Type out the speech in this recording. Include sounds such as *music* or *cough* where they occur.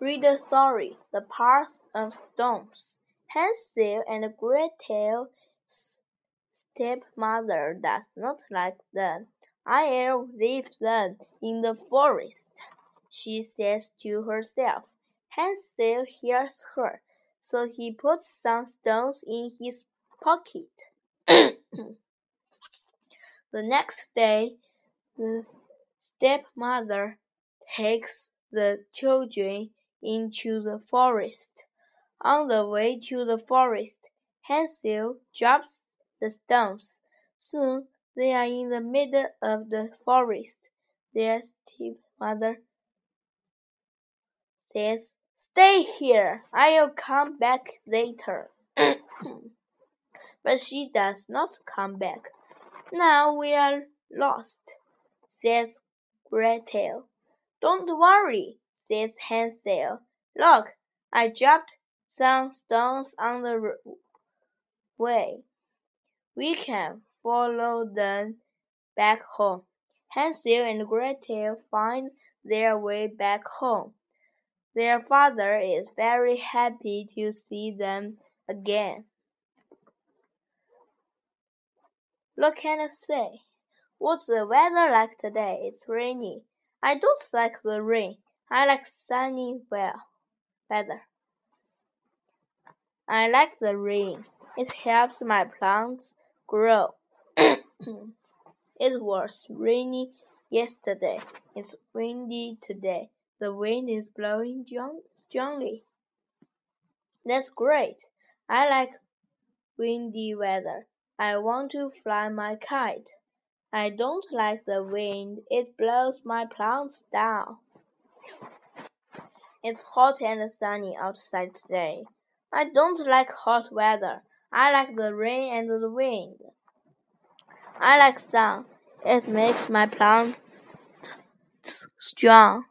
Read the story, The Path of Stones. Hansel and Gretel's stepmother does not like them. I'll leave them in the forest, she says to herself. Hansel hears her, so he puts some stones in his pocket. *coughs* the next day, the stepmother takes the children into the forest. On the way to the forest, Hansel drops the stones. Soon they are in the middle of the forest. Their stepmother says, Stay here, I'll come back later. *coughs* but she does not come back. Now we are lost, says Gretel. Don't worry, says Hansel. Look, I dropped some stones on the way. We can follow them back home. Hansel and Gretel find their way back home. Their father is very happy to see them again. Look can I say? What's the weather like today? It's rainy. I don't like the rain. I like sunny weather. I like the rain. It helps my plants grow. *clears throat* it was rainy yesterday. It's windy today. The wind is blowing strongly. That's great. I like windy weather. I want to fly my kite. I don't like the wind. It blows my plants down. It's hot and sunny outside today. I don't like hot weather. I like the rain and the wind. I like sun. It makes my plants strong.